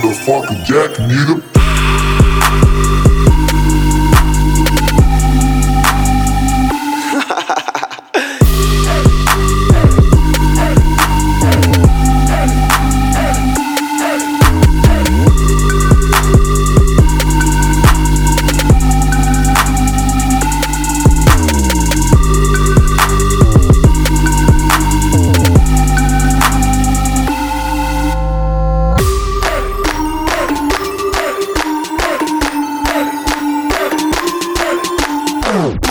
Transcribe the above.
motherfucking jack, need nigga. A